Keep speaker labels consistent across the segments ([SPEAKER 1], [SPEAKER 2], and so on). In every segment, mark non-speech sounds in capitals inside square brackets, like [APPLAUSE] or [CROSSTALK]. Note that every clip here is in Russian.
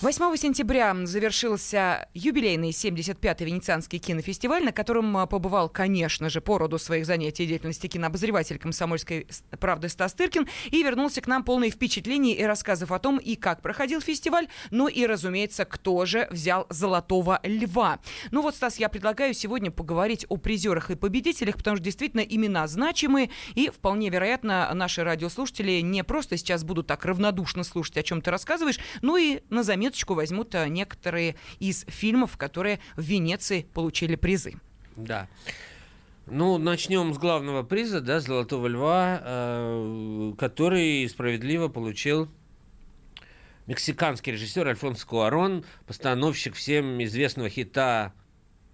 [SPEAKER 1] 8 сентября завершился юбилейный 75-й Венецианский кинофестиваль, на котором а, побывал, конечно же, по роду своих занятий и деятельности кинообозреватель комсомольской правды Стас Тыркин и вернулся к нам полный впечатлений и рассказов о том, и как проходил фестиваль, ну и, разумеется, кто же взял «Золотого льва». Ну вот, Стас, я предлагаю сегодня поговорить о призерах и победителях, потому что действительно имена значимые, и вполне вероятно, наши радиослушатели не просто сейчас будут так равнодушно слушать, о чем ты рассказываешь, но и на заметку заметочку возьмут э, некоторые из фильмов, которые в Венеции получили призы.
[SPEAKER 2] Да. Ну, начнем с главного приза, да, Золотого льва, э, который справедливо получил мексиканский режиссер Альфонсо Куарон, постановщик всем известного хита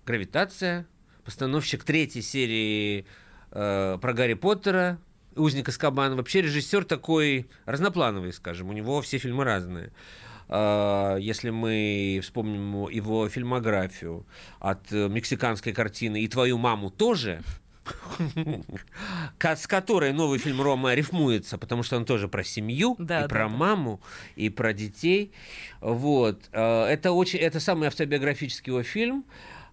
[SPEAKER 2] «Гравитация», постановщик третьей серии э, про Гарри Поттера, «Узник Аскабана». Вообще режиссер такой разноплановый, скажем, у него все фильмы разные. Если мы вспомним его фильмографию от э, мексиканской картины «И твою маму тоже», с которой новый фильм Рома рифмуется, потому что он тоже про семью, да, и про да, маму, и про детей. Вот. Э, это, очень, это самый автобиографический его фильм.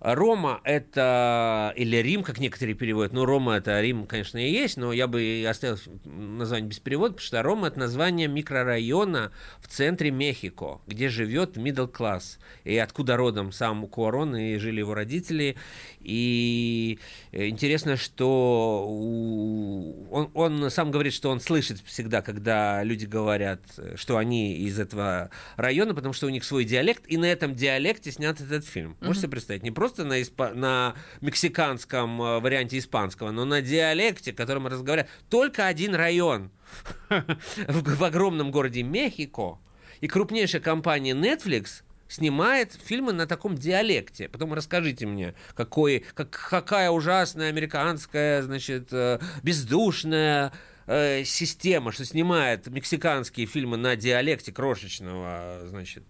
[SPEAKER 2] Рома это, или Рим, как некоторые переводят, ну, Рома это Рим, конечно, и есть, но я бы оставил название без перевода, потому что Рома это название микрорайона в центре Мехико, где живет middle class, и откуда родом сам Куарон, и жили его родители, и интересно, что он, он сам говорит, что он слышит всегда, когда люди говорят, что они из этого района, потому что у них свой диалект, и на этом диалекте снят этот фильм. Можете mm-hmm. себе представить? Не просто просто на, испа- на мексиканском э, варианте испанского, но на диалекте, которым разговаривают. Только один район [LAUGHS] в огромном городе Мехико. И крупнейшая компания Netflix снимает фильмы на таком диалекте. Потом расскажите мне, какой, как, какая ужасная американская, значит, э, бездушная э, система, что снимает мексиканские фильмы на диалекте крошечного, значит,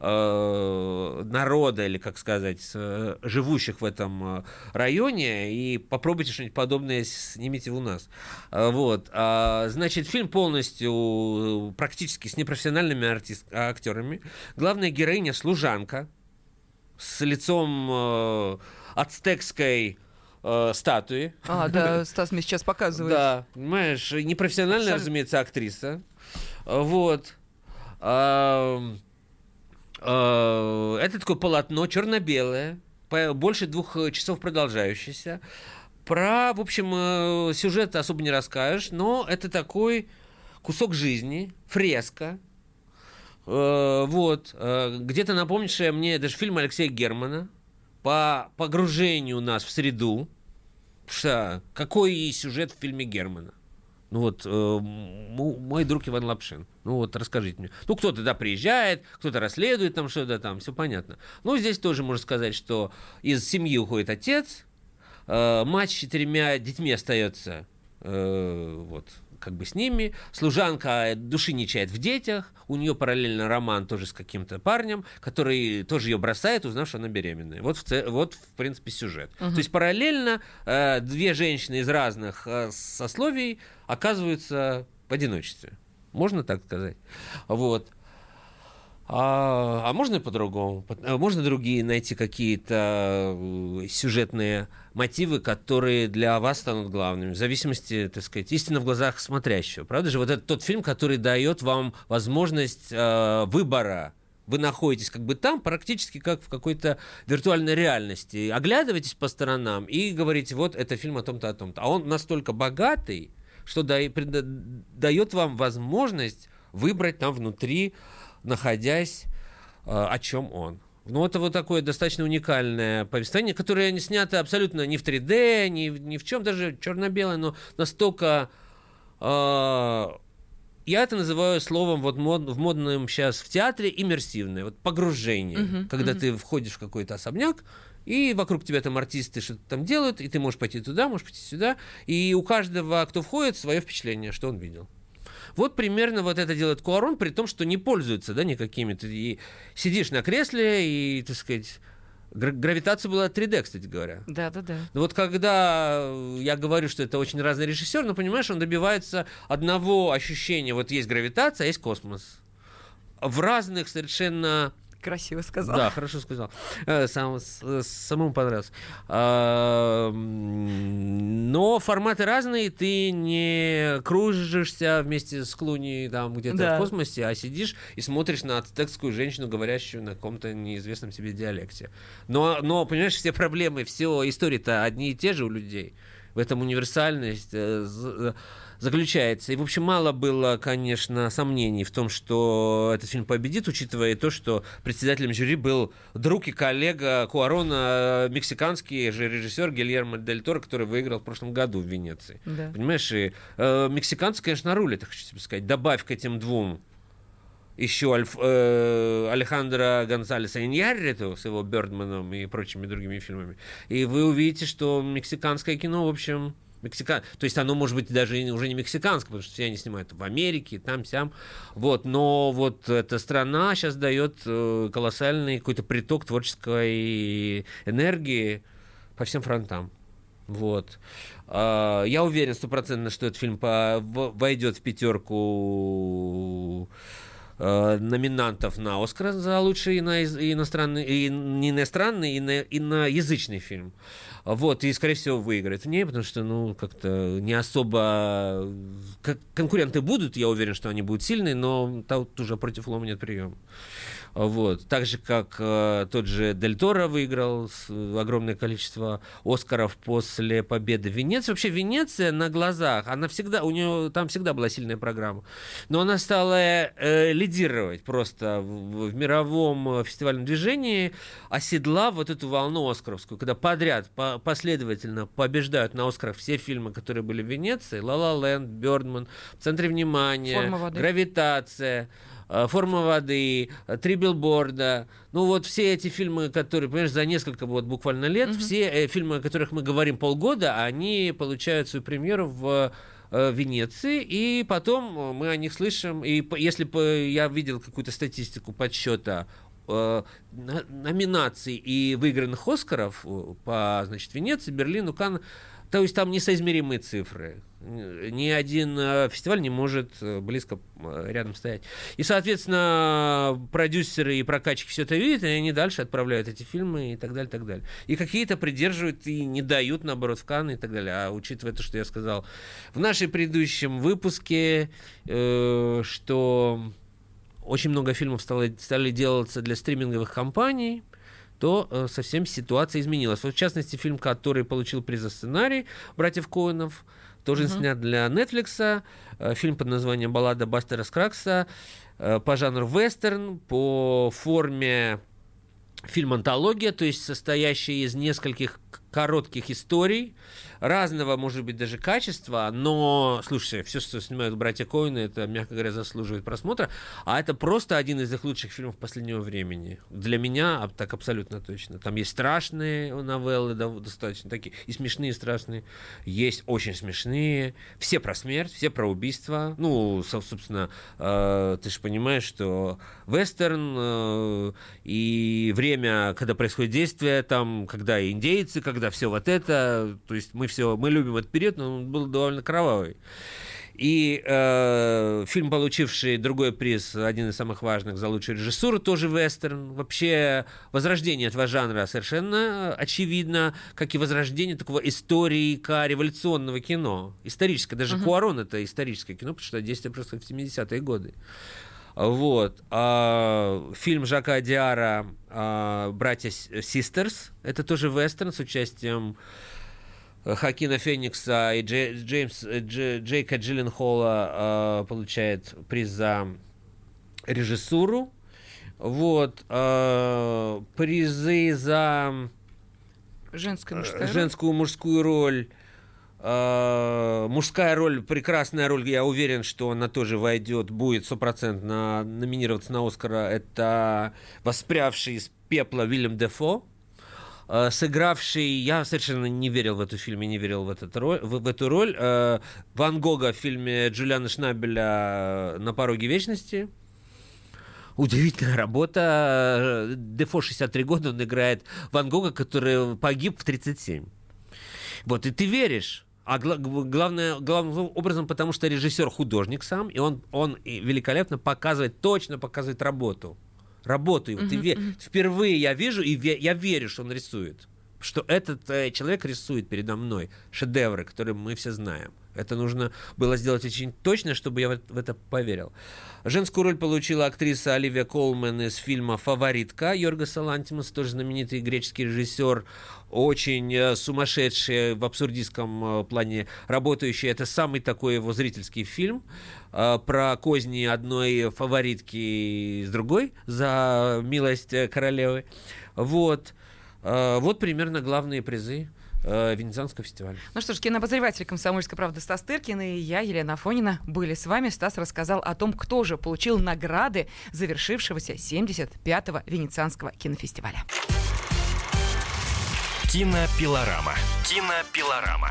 [SPEAKER 2] э, народа, или, как сказать, э, живущих в этом районе, и попробуйте что-нибудь подобное снимите у нас. Вот. А, значит, фильм полностью практически с непрофессиональными артист, актерами. Главная героиня – служанка с лицом э, ацтекской э, статуи.
[SPEAKER 1] А, да, [LAUGHS] Стас мне сейчас показывает.
[SPEAKER 2] Да, понимаешь, непрофессиональная, разумеется, актриса. Вот. А, а, это такое полотно черно-белое, больше двух часов продолжающееся. Про, в общем, э, сюжет особо не расскажешь, но это такой кусок жизни, фреска, э, вот, э, где-то напомнившая мне даже фильм Алексея Германа, по погружению нас в среду. Что, какой сюжет в фильме Германа? Ну вот, э, мой друг Иван Лапшин. Ну вот, расскажите мне. Ну, кто-то, да, приезжает, кто-то расследует там что-то там, все понятно. Ну, здесь тоже можно сказать, что из семьи уходит отец, э, мать с четырьмя детьми остается э, вот, как бы с ними. Служанка души не чает в детях. У нее параллельно роман тоже с каким-то парнем, который тоже ее бросает, узнав, что она беременная. Вот, в, вот в принципе, сюжет. Угу. То есть параллельно э, две женщины из разных э, сословий оказываются в одиночестве. Можно так сказать? Вот. А, а можно по-другому? А можно другие найти какие-то э, сюжетные мотивы, которые для вас станут главными, в зависимости, так сказать, истинно в глазах смотрящего. Правда же? Вот это тот фильм, который дает вам возможность э, выбора вы находитесь как бы там, практически как в какой-то виртуальной реальности. Оглядываетесь по сторонам и говорите, вот это фильм о том-то, о том-то. А он настолько богатый, что дает вам возможность выбрать там внутри находясь, э, о чем он. Ну, это вот такое достаточно уникальное повествование, которое не снято абсолютно ни в 3D, ни, ни в чем, даже черно-белое, но настолько... Э, я это называю словом вот мод, в модном сейчас в театре иммерсивное, вот погружение, uh-huh, когда uh-huh. ты входишь в какой-то особняк, и вокруг тебя там артисты что-то там делают, и ты можешь пойти туда, можешь пойти сюда, и у каждого, кто входит, свое впечатление, что он видел. Вот примерно вот это делает Куарон, при том, что не пользуется да, никакими. Ты и сидишь на кресле и, так сказать, Гравитация была 3D, кстати говоря.
[SPEAKER 1] Да, да, да.
[SPEAKER 2] Но вот когда я говорю, что это очень разный режиссер, ну, понимаешь, он добивается одного ощущения. Вот есть гравитация, а есть космос. В разных совершенно
[SPEAKER 1] Красиво сказал.
[SPEAKER 2] Да, хорошо сказал. Э, сам, самому понравилось. А, но форматы разные, ты не кружишься вместе с Клуни там где-то да. в космосе, а сидишь и смотришь на ацтекскую женщину, говорящую на каком-то неизвестном себе диалекте. Но, но понимаешь, все проблемы, все истории-то одни и те же у людей. В этом универсальность э, заключается. И, в общем, мало было, конечно, сомнений в том, что этот фильм победит, учитывая то, что председателем жюри был друг и коллега Куарона, мексиканский же режиссер Гильермо Дель Торо, который выиграл в прошлом году в Венеции. Да. Понимаешь, и э, мексиканцы, конечно, рулят, хочу тебе сказать. Добавь к этим двум еще Альф, э, Алехандро Гонсалеса Иньярриту с его Бёрдманом и прочими другими фильмами. И вы увидите, что мексиканское кино, в общем, Мексика... То есть оно может быть даже уже не мексиканское, потому что все они снимают в Америке, там, сям. Вот. Но вот эта страна сейчас дает э, колоссальный какой-то приток творческой энергии по всем фронтам. Вот. А, я уверен стопроцентно, что этот фильм войдет в пятерку э, номинантов на Оскар за лучший иностранный, и не иностранный, и иноязычный фильм. Вот, и, скорее всего, выиграет в ней, потому что, ну, как-то не особо... Конкуренты будут, я уверен, что они будут сильные, но тут уже против лома нет приема. Вот. Так же, как э, тот же Дель Торо выиграл с, огромное количество Оскаров после победы в Венеции. Вообще Венеция на глазах, она всегда, у нее там всегда была сильная программа. Но она стала э, лидировать просто в, в мировом фестивальном движении, оседла вот эту волну оскаровскую, когда подряд, по, последовательно побеждают на Оскарах все фильмы, которые были в Венеции. «Ла-Ла Ленд», «Бёрдман», «В центре внимания», «Гравитация». Э, «Форма воды», э, «Три билборда». Ну вот все эти фильмы, которые, понимаешь, за несколько вот буквально лет, угу. все э, фильмы, о которых мы говорим полгода, они получают свою премьеру в Венеции, и потом мы о них слышим. И если бы я видел какую-то статистику подсчета номинаций и выигранных Оскаров по, значит, Венеции, Берлину, Канну, то есть там несоизмеримые цифры. Ни один э, фестиваль не может э, близко э, рядом стоять. И, соответственно, продюсеры и прокачки все это видят, и они дальше отправляют эти фильмы и так далее, и так далее. И какие-то придерживают и не дают, наоборот, в Канны и так далее. А учитывая то, что я сказал в нашем предыдущем выпуске, э, что очень много фильмов стало, стали делаться для стриминговых компаний, то э, совсем ситуация изменилась. Вот, в частности, фильм, который получил приз за сценарий братьев Коинов, тоже uh-huh. снят для Netflix. Э, фильм под названием «Баллада Бастера Скракса» э, по жанру вестерн, по форме фильм-антология, то есть состоящая из нескольких коротких историй, разного, может быть, даже качества, но, слушайте, все, что снимают братья Коины, это, мягко говоря, заслуживает просмотра, а это просто один из их лучших фильмов последнего времени. Для меня так абсолютно точно. Там есть страшные новеллы, достаточно такие, и смешные, и страшные, есть очень смешные, все про смерть, все про убийство, ну, собственно, э, ты же понимаешь, что вестерн э, и время, когда происходит действие, там, когда индейцы, когда все вот это, то есть мы все, мы любим этот период, но он был довольно кровавый. И э, фильм, получивший другой приз, один из самых важных за лучшую режиссуру, тоже вестерн. Вообще, возрождение этого жанра совершенно очевидно, как и возрождение такого историка революционного кино. Историческое. Даже uh-huh. Куарон это историческое кино, потому что действие происходит в 70-е годы. Вот. А, фильм Жака Диара а, «Братья Систерс». Это тоже вестерн с участием Хакина Феникса и Джей, Джеймс, Дж, Джейка Джилленхола э, получает приз за режиссуру. Вот. Э, призы за
[SPEAKER 1] женскую, мужскую,
[SPEAKER 2] женскую мужскую роль а, мужская роль, прекрасная роль, я уверен, что она тоже войдет, будет стопроцентно номинироваться на Оскара. Это воспрявший из пепла Вильям Дефо, а, сыгравший, я совершенно не верил в эту фильм, не верил в, этот роль, в, в эту роль, а, Ван Гога в фильме Джулиана Шнабеля «На пороге вечности». Удивительная работа. Дефо 63 года, он играет Ван Гога, который погиб в 37. Вот, и ты веришь. А главное, главным образом, потому что режиссер художник сам, и он, он великолепно показывает, точно показывает работу. Работу его. Uh-huh, ты ве- uh-huh. Впервые я вижу, и ве- я верю, что он рисует. Что этот э, человек рисует передо мной шедевры, которые мы все знаем. Это нужно было сделать очень точно, чтобы я в это поверил. Женскую роль получила актриса Оливия Колман из фильма «Фаворитка» Йоргаса Лантимаса, тоже знаменитый греческий режиссер, очень э, сумасшедший в абсурдистском э, плане работающий. Это самый такой его зрительский фильм э, про козни одной фаворитки с другой за милость королевы. Вот. Вот примерно главные призы э, Венецианского фестиваля.
[SPEAKER 1] Ну что ж, кинообозреватель «Комсомольской правды» Стас Тыркин и я, Елена Афонина, были с вами. Стас рассказал о том, кто же получил награды завершившегося 75-го Венецианского кинофестиваля.
[SPEAKER 3] Кинопилорама. Кинопилорама.